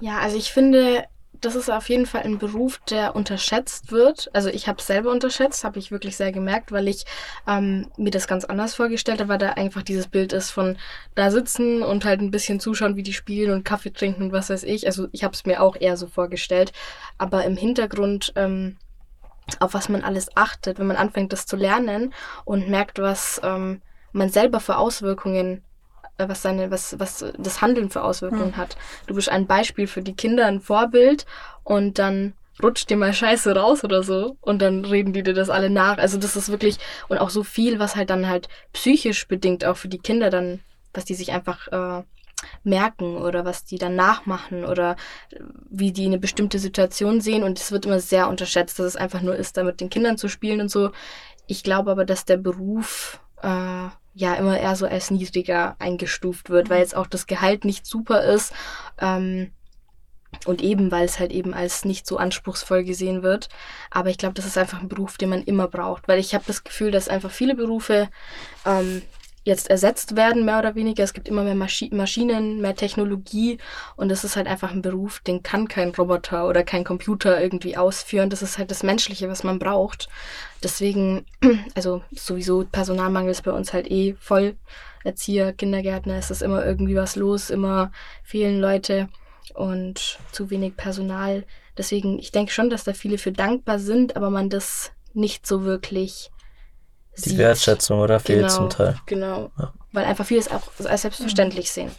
Ja, also ich finde, das ist auf jeden Fall ein Beruf, der unterschätzt wird. Also ich habe es selber unterschätzt, habe ich wirklich sehr gemerkt, weil ich ähm, mir das ganz anders vorgestellt habe, weil da einfach dieses Bild ist von da sitzen und halt ein bisschen zuschauen, wie die spielen und Kaffee trinken und was weiß ich. Also ich habe es mir auch eher so vorgestellt. Aber im Hintergrund, ähm, auf was man alles achtet, wenn man anfängt, das zu lernen und merkt, was ähm, man selber für Auswirkungen was seine, was, was das Handeln für Auswirkungen mhm. hat. Du bist ein Beispiel für die Kinder, ein Vorbild und dann rutscht dir mal Scheiße raus oder so und dann reden die dir das alle nach. Also das ist wirklich und auch so viel, was halt dann halt psychisch bedingt auch für die Kinder dann, was die sich einfach äh, merken oder was die dann nachmachen oder wie die eine bestimmte Situation sehen und es wird immer sehr unterschätzt, dass es einfach nur ist, da mit den Kindern zu spielen und so. Ich glaube aber, dass der Beruf äh, ja immer eher so als niedriger eingestuft wird, weil jetzt auch das Gehalt nicht super ist. Ähm, und eben, weil es halt eben als nicht so anspruchsvoll gesehen wird. Aber ich glaube, das ist einfach ein Beruf, den man immer braucht. Weil ich habe das Gefühl, dass einfach viele Berufe ähm, jetzt ersetzt werden, mehr oder weniger. Es gibt immer mehr Maschi Maschinen, mehr Technologie und das ist halt einfach ein Beruf, den kann kein Roboter oder kein Computer irgendwie ausführen. Das ist halt das Menschliche, was man braucht. Deswegen, also sowieso Personalmangel ist bei uns halt eh voll. Erzieher, Kindergärtner, ist es immer irgendwie was los, immer fehlen Leute und zu wenig Personal. Deswegen, ich denke schon, dass da viele für dankbar sind, aber man das nicht so wirklich die sieht. Wertschätzung oder fehlt genau, zum Teil. Genau, ja. weil einfach vieles auch als selbstverständlich sehen.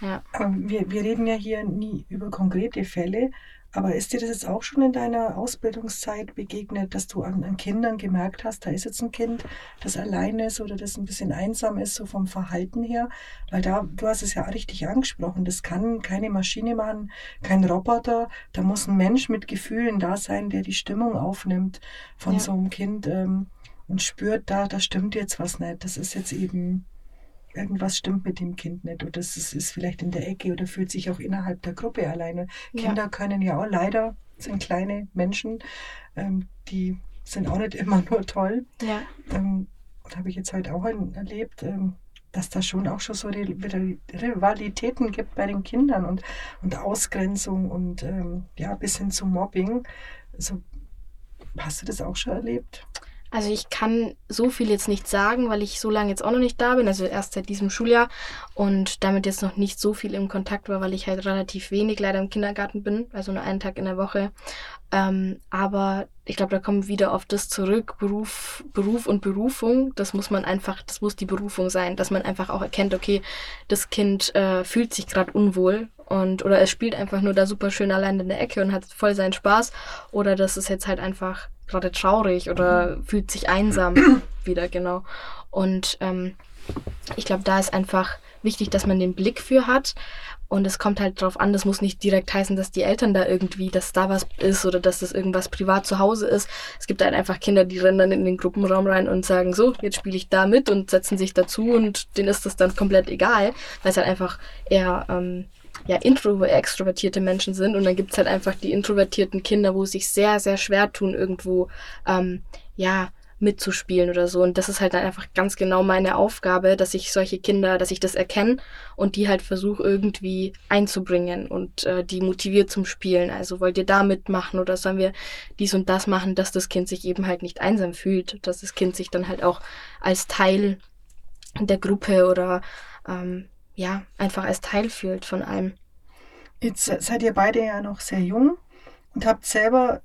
Ja. Wir, wir reden ja hier nie über konkrete Fälle, aber ist dir das jetzt auch schon in deiner Ausbildungszeit begegnet, dass du an, an, Kindern gemerkt hast, da ist jetzt ein Kind, das allein ist oder das ein bisschen einsam ist, so vom Verhalten her? Weil da, du hast es ja richtig angesprochen, das kann keine Maschine machen, kein Roboter. Da muss ein Mensch mit Gefühlen da sein, der die Stimmung aufnimmt von ja. so einem Kind. Ähm, und spürt, da, da stimmt jetzt was nicht. Das ist jetzt eben, irgendwas stimmt mit dem Kind nicht. Oder es ist, ist vielleicht in der Ecke oder fühlt sich auch innerhalb der Gruppe alleine. Ja. Kinder können ja auch leider, sind kleine Menschen, ähm, die sind auch nicht immer nur toll. Ja. Ähm, und habe ich jetzt heute auch erlebt, ähm, dass da schon auch schon so Rivalitäten gibt bei den Kindern und, und Ausgrenzung und ähm, ja, bis hin zu Mobbing. Also, hast du das auch schon erlebt? Also ich kann so viel jetzt nicht sagen, weil ich so lange jetzt auch noch nicht da bin, also erst seit diesem Schuljahr und damit jetzt noch nicht so viel im Kontakt war, weil ich halt relativ wenig leider im Kindergarten bin, also nur einen Tag in der Woche. Ähm, aber ich glaube, da kommen wieder auf das zurück, Beruf, Beruf und Berufung. Das muss man einfach, das muss die Berufung sein, dass man einfach auch erkennt, okay, das Kind äh, fühlt sich gerade unwohl und oder es spielt einfach nur da super schön allein in der Ecke und hat voll seinen Spaß oder das ist jetzt halt einfach gerade traurig oder fühlt sich einsam wieder, genau. Und ähm, ich glaube, da ist einfach wichtig, dass man den Blick für hat. Und es kommt halt drauf an, das muss nicht direkt heißen, dass die Eltern da irgendwie, dass da was ist oder dass das irgendwas privat zu Hause ist. Es gibt halt einfach Kinder, die rennen dann in den Gruppenraum rein und sagen, so, jetzt spiele ich da mit und setzen sich dazu und denen ist das dann komplett egal, weil es halt einfach eher ähm, ja, intro extrovertierte Menschen sind und dann gibt's halt einfach die introvertierten Kinder, wo sich sehr, sehr schwer tun, irgendwo ähm, ja, mitzuspielen oder so. Und das ist halt dann einfach ganz genau meine Aufgabe, dass ich solche Kinder, dass ich das erkenne und die halt versuche irgendwie einzubringen und äh, die motiviert zum Spielen. Also wollt ihr da mitmachen oder sollen wir dies und das machen, dass das Kind sich eben halt nicht einsam fühlt, dass das Kind sich dann halt auch als Teil der Gruppe oder ähm, ja, einfach als Teil fühlt von allem. Jetzt seid ihr beide ja noch sehr jung und habt selber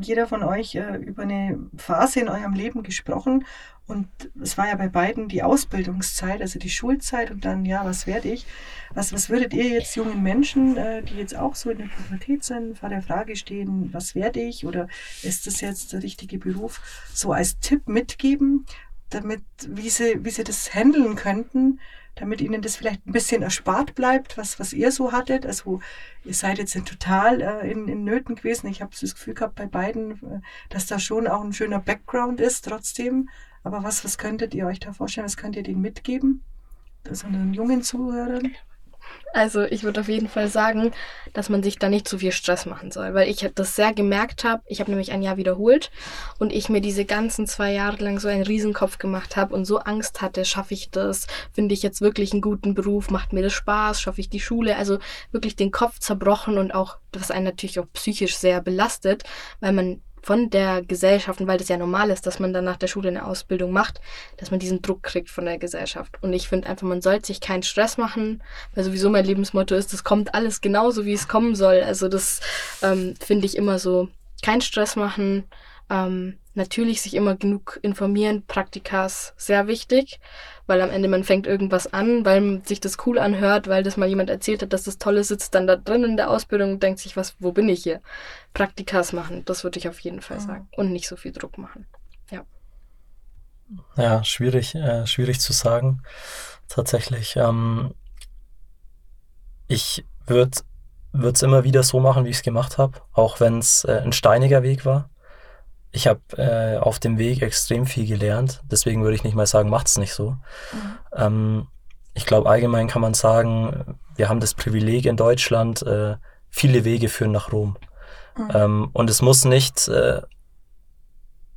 jeder von euch äh, über eine Phase in eurem Leben gesprochen. Und es war ja bei beiden die Ausbildungszeit, also die Schulzeit und dann, ja, was werde ich? Was, was würdet ihr jetzt jungen Menschen, äh, die jetzt auch so in der Pubertät sind, vor der Frage stehen, was werde ich? Oder ist das jetzt der richtige Beruf? So als Tipp mitgeben, damit, wie sie, wie sie das handeln könnten, damit ihnen das vielleicht ein bisschen erspart bleibt, was, was ihr so hattet. Also ihr seid jetzt total äh, in, in Nöten gewesen. Ich habe das Gefühl gehabt bei beiden, äh, dass da schon auch ein schöner Background ist trotzdem. Aber was, was könntet ihr euch da vorstellen? Was könnt ihr denen mitgeben? Also einen jungen Zuhörern? Also ich würde auf jeden Fall sagen, dass man sich da nicht zu viel Stress machen soll, weil ich das sehr gemerkt habe. Ich habe nämlich ein Jahr wiederholt und ich mir diese ganzen zwei Jahre lang so einen Riesenkopf gemacht habe und so Angst hatte, schaffe ich das, finde ich jetzt wirklich einen guten Beruf, macht mir das Spaß, schaffe ich die Schule, also wirklich den Kopf zerbrochen und auch, was einen natürlich auch psychisch sehr belastet, weil man von der Gesellschaft, und weil das ja normal ist, dass man dann nach der Schule eine Ausbildung macht, dass man diesen Druck kriegt von der Gesellschaft. Und ich finde einfach, man sollte sich keinen Stress machen, weil sowieso mein Lebensmotto ist, das kommt alles genauso, wie es kommen soll. Also das ähm, finde ich immer so, keinen Stress machen, ähm, natürlich sich immer genug informieren, Praktikas sehr wichtig, weil am Ende man fängt irgendwas an, weil sich das cool anhört, weil das mal jemand erzählt hat, dass das toll ist, sitzt dann da drin in der Ausbildung und denkt sich, was, wo bin ich hier? Praktikas machen, das würde ich auf jeden Fall sagen. Und nicht so viel Druck machen. Ja. Ja, schwierig, äh, schwierig zu sagen. Tatsächlich. Ähm, ich würde es immer wieder so machen, wie ich es gemacht habe, auch wenn es äh, ein steiniger Weg war ich habe äh, auf dem Weg extrem viel gelernt. Deswegen würde ich nicht mal sagen, macht's nicht so. Mhm. Ähm, ich glaube, allgemein kann man sagen, wir haben das Privileg in Deutschland, äh, viele Wege führen nach Rom. Mhm. Ähm, und es muss nicht äh,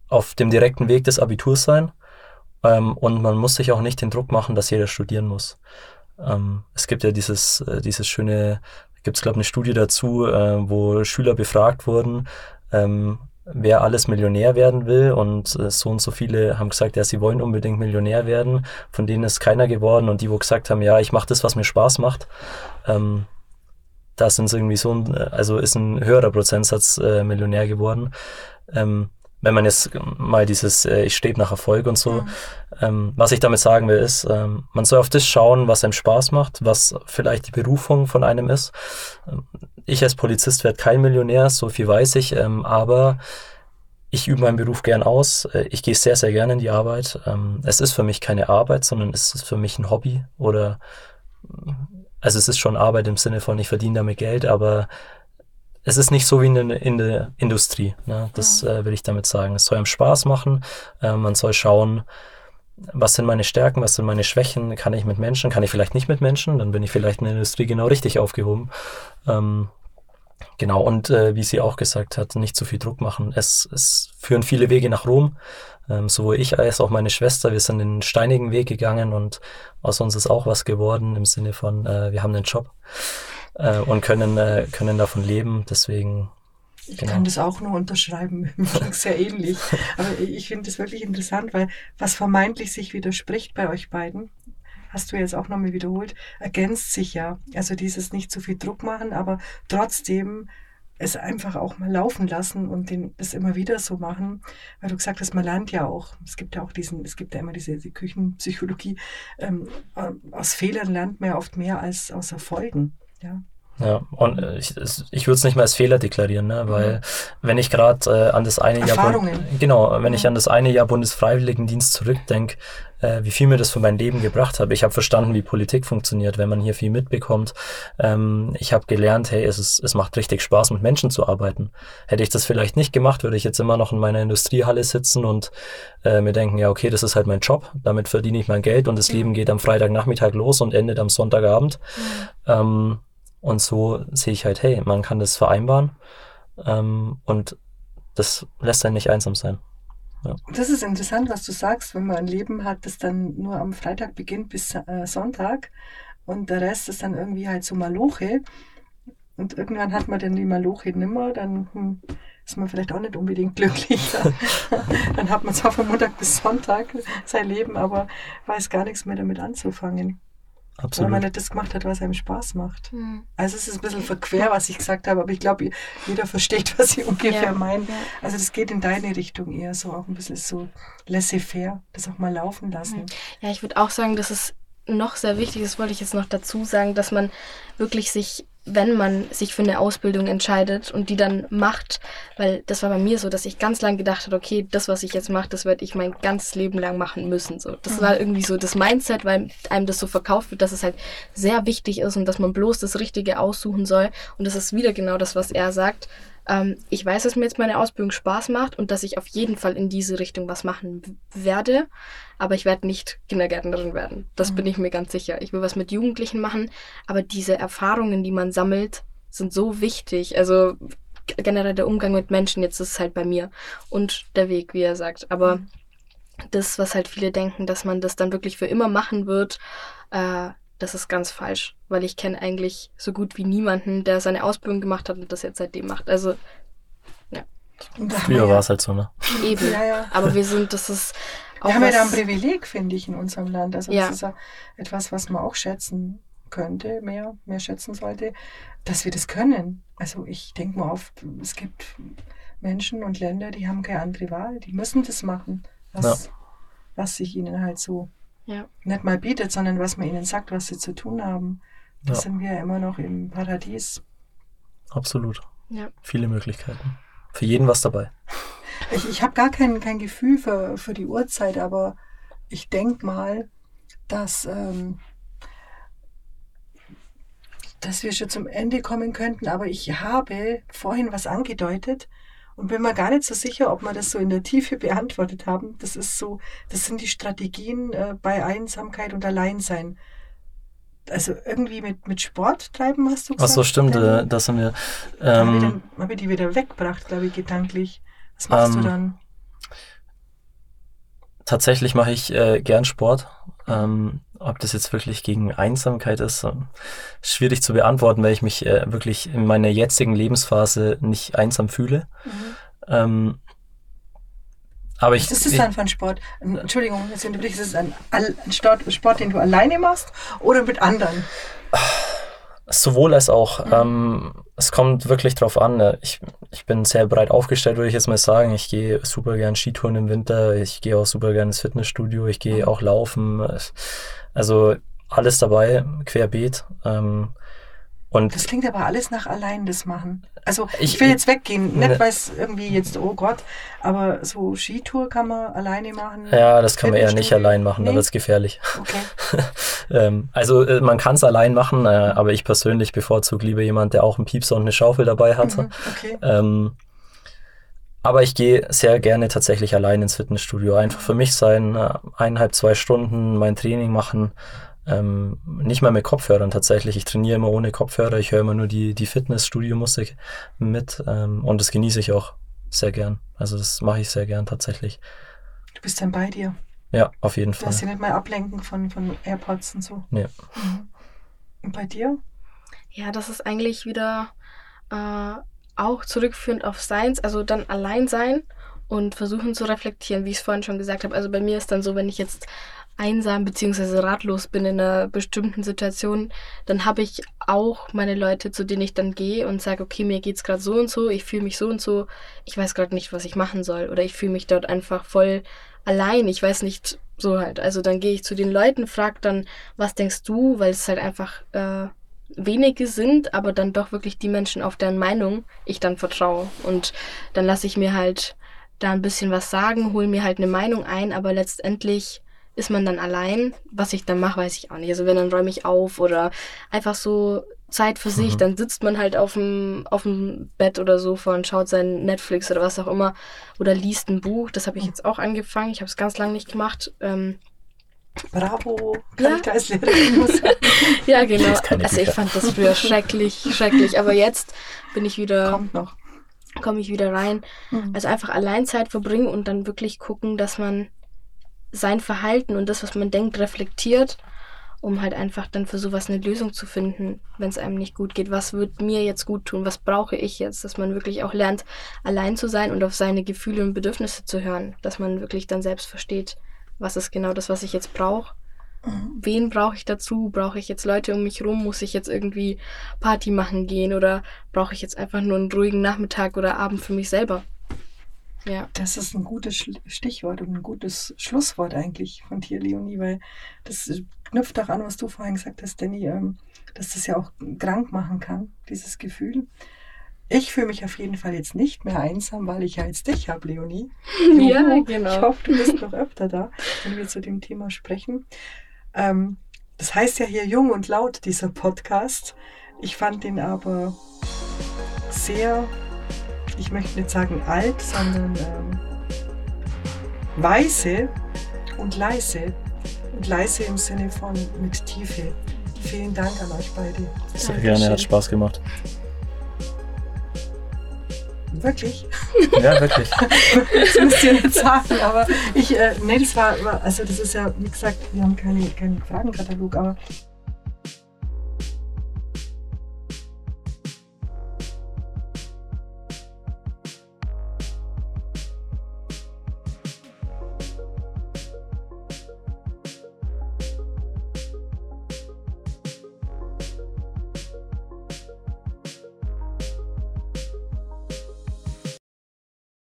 auf dem direkten Weg des Abiturs sein. Ähm, und man muss sich auch nicht den Druck machen, dass jeder studieren muss. Ähm, es gibt ja dieses, äh, dieses schöne, gibt es glaube ich eine Studie dazu, äh, wo Schüler befragt wurden, ähm, wer alles Millionär werden will und äh, so und so viele haben gesagt, ja, sie wollen unbedingt Millionär werden, von denen ist keiner geworden und die, wo gesagt haben, ja, ich mache das, was mir Spaß macht, ähm, da sind irgendwie so ein, also ist ein höherer Prozentsatz äh, Millionär geworden. Ähm, wenn man jetzt mal dieses äh, Ich strebe nach Erfolg und so, mhm. ähm, was ich damit sagen will, ist, ähm, man soll auf das schauen, was einem Spaß macht, was vielleicht die Berufung von einem ist. Ähm, ich als Polizist werde kein Millionär, so viel weiß ich, ähm, aber ich übe meinen Beruf gern aus. Äh, ich gehe sehr, sehr gerne in die Arbeit. Ähm, es ist für mich keine Arbeit, sondern es ist für mich ein Hobby oder also es ist schon Arbeit im Sinne von, ich verdiene damit Geld, aber es ist nicht so wie in der, in der Industrie. Ne? Das ja. äh, will ich damit sagen. Es soll einem Spaß machen. Äh, man soll schauen, was sind meine Stärken, was sind meine Schwächen. Kann ich mit Menschen, kann ich vielleicht nicht mit Menschen? Dann bin ich vielleicht in der Industrie genau richtig aufgehoben. Ähm, genau, und äh, wie sie auch gesagt hat, nicht zu viel Druck machen. Es, es führen viele Wege nach Rom. Ähm, sowohl ich als auch meine Schwester, wir sind den steinigen Weg gegangen und aus uns ist auch was geworden im Sinne von, äh, wir haben einen Job äh, und können, äh, können davon leben. Deswegen Ich genau. kann das auch nur unterschreiben. Sehr ähnlich. Aber ich finde das wirklich interessant, weil was vermeintlich sich widerspricht bei euch beiden, hast du jetzt auch nochmal wiederholt, ergänzt sich ja. Also dieses nicht zu viel Druck machen, aber trotzdem es einfach auch mal laufen lassen und den, das immer wieder so machen, weil du gesagt hast, man lernt ja auch. Es gibt ja auch diesen, es gibt ja immer diese die Küchenpsychologie. Ähm, aus Fehlern lernt man ja oft mehr als aus Erfolgen. Ja. Ja, und äh, ich, ich würde es nicht mehr als Fehler deklarieren, ne? weil mhm. wenn ich gerade äh, an das eine Jahr genau, wenn mhm. ich an das eine Jahr Bundesfreiwilligendienst zurückdenke, äh, wie viel mir das für mein Leben gebracht hat. Ich habe verstanden, wie Politik funktioniert, wenn man hier viel mitbekommt. Ähm, ich habe gelernt, hey, es, ist, es macht richtig Spaß, mit Menschen zu arbeiten. Hätte ich das vielleicht nicht gemacht, würde ich jetzt immer noch in meiner Industriehalle sitzen und äh, mir denken, ja, okay, das ist halt mein Job, damit verdiene ich mein Geld und das. Leben geht am Freitagnachmittag los und endet am Sonntagabend. Mhm. Ähm, und so sehe ich halt, hey, man kann das vereinbaren ähm, und das lässt einen nicht einsam sein. Ja. Das ist interessant, was du sagst, wenn man ein Leben hat, das dann nur am Freitag beginnt bis äh, Sonntag und der Rest ist dann irgendwie halt so Maloche. Und irgendwann hat man dann die Maloche nimmer, dann hm, ist man vielleicht auch nicht unbedingt glücklich. dann hat man zwar von Montag bis Sonntag sein Leben, aber weiß gar nichts mehr damit anzufangen. Absolut. Weil man das gemacht hat, was einem Spaß macht. Mhm. Also es ist ein bisschen verquer, was ich gesagt habe, aber ich glaube, jeder versteht, was ich ungefähr ja. meine. Ja. Also das geht in deine Richtung eher so auch ein bisschen so laissez-faire, das auch mal laufen lassen. Ja, ich würde auch sagen, dass es noch sehr wichtig ist, wollte ich jetzt noch dazu sagen, dass man wirklich sich wenn man sich für eine Ausbildung entscheidet und die dann macht, weil das war bei mir so, dass ich ganz lange gedacht habe, okay, das, was ich jetzt mache, das werde ich mein ganzes Leben lang machen müssen. So, das mhm. war irgendwie so das Mindset, weil einem das so verkauft wird, dass es halt sehr wichtig ist und dass man bloß das Richtige aussuchen soll. Und das ist wieder genau das, was er sagt ähm, ich weiß, dass mir jetzt meine Ausbildung Spaß macht und dass ich auf jeden Fall in diese Richtung was machen werde, aber ich werde nicht Kindergärtnerin werden. Das mhm. bin ich mir ganz sicher. Ich will was mit Jugendlichen machen, aber diese Erfahrungen, die man sammelt, sind so wichtig. Also generell der Umgang mit Menschen, jetzt ist es halt bei mir und der Weg, wie er sagt. Aber mhm. das, was halt viele denken, dass man das dann wirklich für immer machen wird, äh, das ist ganz falsch, weil ich kenne eigentlich so gut wie niemanden, der seine Ausbildung gemacht hat und das jetzt seitdem macht. Also, ja. Früher war es halt so, ne? Eben. Ja, ja. Aber wir sind, das ist auch. Wir haben ja da ein Privileg, finde ich, in unserem Land. Also, das ist ja etwas, was man auch schätzen könnte, mehr, mehr schätzen sollte, dass wir das können. Also, ich denke mal oft, es gibt Menschen und Länder, die haben keine andere Wahl. Die müssen das machen, was, ja. was sich ihnen halt so ja. nicht mal bietet, sondern was man ihnen sagt, was sie zu tun haben. Da ja. sind wir ja immer noch im Paradies. Absolut. Ja. Viele Möglichkeiten. Für jeden was dabei. Ich, ich habe gar kein, kein Gefühl für, für die Uhrzeit, aber ich denke mal, dass, ähm, dass wir schon zum Ende kommen könnten. Aber ich habe vorhin was angedeutet, und bin mir gar nicht so sicher, ob wir das so in der Tiefe beantwortet haben. Das ist so, das sind die Strategien äh, bei Einsamkeit und Alleinsein. Also irgendwie mit, mit Sport treiben, hast du gesagt? Ach so, stimmt, äh, das haben wir. Ähm, habe ich die wieder weggebracht, glaube ich, gedanklich. Was machst ähm, du dann? Tatsächlich mache ich äh, gern Sport. Ähm, ob das jetzt wirklich gegen Einsamkeit ist, äh, schwierig zu beantworten, weil ich mich äh, wirklich in meiner jetzigen Lebensphase nicht einsam fühle. Mhm. Ähm, aber ich, Was ist das dann für ein Sport? Entschuldigung, jetzt ist es ein, ein Sport, den du alleine machst oder mit anderen? Sowohl als auch. Mhm. Ähm, es kommt wirklich drauf an. Ne? Ich, ich bin sehr breit aufgestellt, würde ich jetzt mal sagen. Ich gehe super gern Skitouren im Winter. Ich gehe auch super gern ins Fitnessstudio. Ich gehe mhm. auch laufen. Also alles dabei, querbeet. Ähm, und das klingt aber alles nach allein das machen. Also ich, ich will jetzt weggehen, nicht ne. weil es irgendwie jetzt, oh Gott, aber so Skitour kann man alleine machen. Ja, das kann man eher nicht allein machen, nee? da wird es gefährlich. Okay. ähm, also äh, man kann es allein machen, äh, aber ich persönlich bevorzuge lieber jemand, der auch einen Piepser und eine Schaufel dabei hat. Mhm, okay. Ähm, aber ich gehe sehr gerne tatsächlich allein ins Fitnessstudio. Einfach für mich sein, äh, eineinhalb, zwei Stunden mein Training machen ähm, nicht mal mit Kopfhörern tatsächlich. Ich trainiere immer ohne Kopfhörer. Ich höre immer nur die, die Fitnessstudio-Musik mit ähm, und das genieße ich auch sehr gern. Also das mache ich sehr gern tatsächlich. Du bist dann bei dir. Ja, auf jeden Fall. Du lässt dich nicht mal ablenken von, von AirPods und so. Nee. Mhm. Und bei dir? Ja, das ist eigentlich wieder äh, auch zurückführend auf Seins, also dann allein sein und versuchen zu reflektieren, wie ich es vorhin schon gesagt habe. Also bei mir ist dann so, wenn ich jetzt einsam bzw. ratlos bin in einer bestimmten Situation, dann habe ich auch meine Leute, zu denen ich dann gehe und sage, okay, mir geht's gerade so und so, ich fühle mich so und so, ich weiß gerade nicht, was ich machen soll oder ich fühle mich dort einfach voll allein, ich weiß nicht, so halt. Also dann gehe ich zu den Leuten, frage dann, was denkst du, weil es halt einfach äh, wenige sind, aber dann doch wirklich die Menschen, auf deren Meinung ich dann vertraue. Und dann lasse ich mir halt da ein bisschen was sagen, hole mir halt eine Meinung ein, aber letztendlich ist man dann allein. Was ich dann mache, weiß ich auch nicht. Also wenn, dann räume ich auf oder einfach so Zeit für sich, mhm. dann sitzt man halt auf dem, auf dem Bett oder Sofa und schaut sein Netflix oder was auch immer oder liest ein Buch. Das habe ich jetzt auch angefangen. Ich habe es ganz lange nicht gemacht. Ähm, Bravo, kann ja? ich da als Lehrerin Ja, genau. Also ich fand das früher schrecklich, schrecklich. Aber jetzt bin ich wieder. Kommt noch. Komme ich wieder rein. Mhm. Also einfach allein Zeit verbringen und dann wirklich gucken, dass man sein Verhalten und das, was man denkt, reflektiert, um halt einfach dann für sowas eine Lösung zu finden, wenn es einem nicht gut geht. Was wird mir jetzt gut tun? Was brauche ich jetzt? Dass man wirklich auch lernt, allein zu sein und auf seine Gefühle und Bedürfnisse zu hören. Dass man wirklich dann selbst versteht, was ist genau das, was ich jetzt brauche. Mhm. Wen brauche ich dazu? Brauche ich jetzt Leute um mich rum? Muss ich jetzt irgendwie Party machen gehen? Oder brauche ich jetzt einfach nur einen ruhigen Nachmittag oder Abend für mich selber? Ja. Das ist ein gutes Stichwort und ein gutes Schlusswort eigentlich von dir, Leonie, weil das knüpft auch an, was du vorhin gesagt hast, Danny, ähm, dass das ja auch krank machen kann, dieses Gefühl. Ich fühle mich auf jeden Fall jetzt nicht mehr einsam, weil ich ja jetzt dich habe, Leonie. ja, genau. Ich hoffe, du bist noch öfter da, wenn wir zu dem Thema sprechen. Ähm, das heißt ja hier jung und laut, dieser Podcast. Ich fand ihn aber sehr ich möchte nicht sagen alt, sondern ähm, weise und leise. Und leise im Sinne von mit Tiefe. Vielen Dank an euch beide. Sehr Dankeschön. gerne, hat Spaß gemacht. Wirklich? Ja, wirklich. das müsst ihr nicht sagen, aber ich, äh, nee, das war, also das ist ja, wie gesagt, wir haben keinen kein Fragenkatalog, aber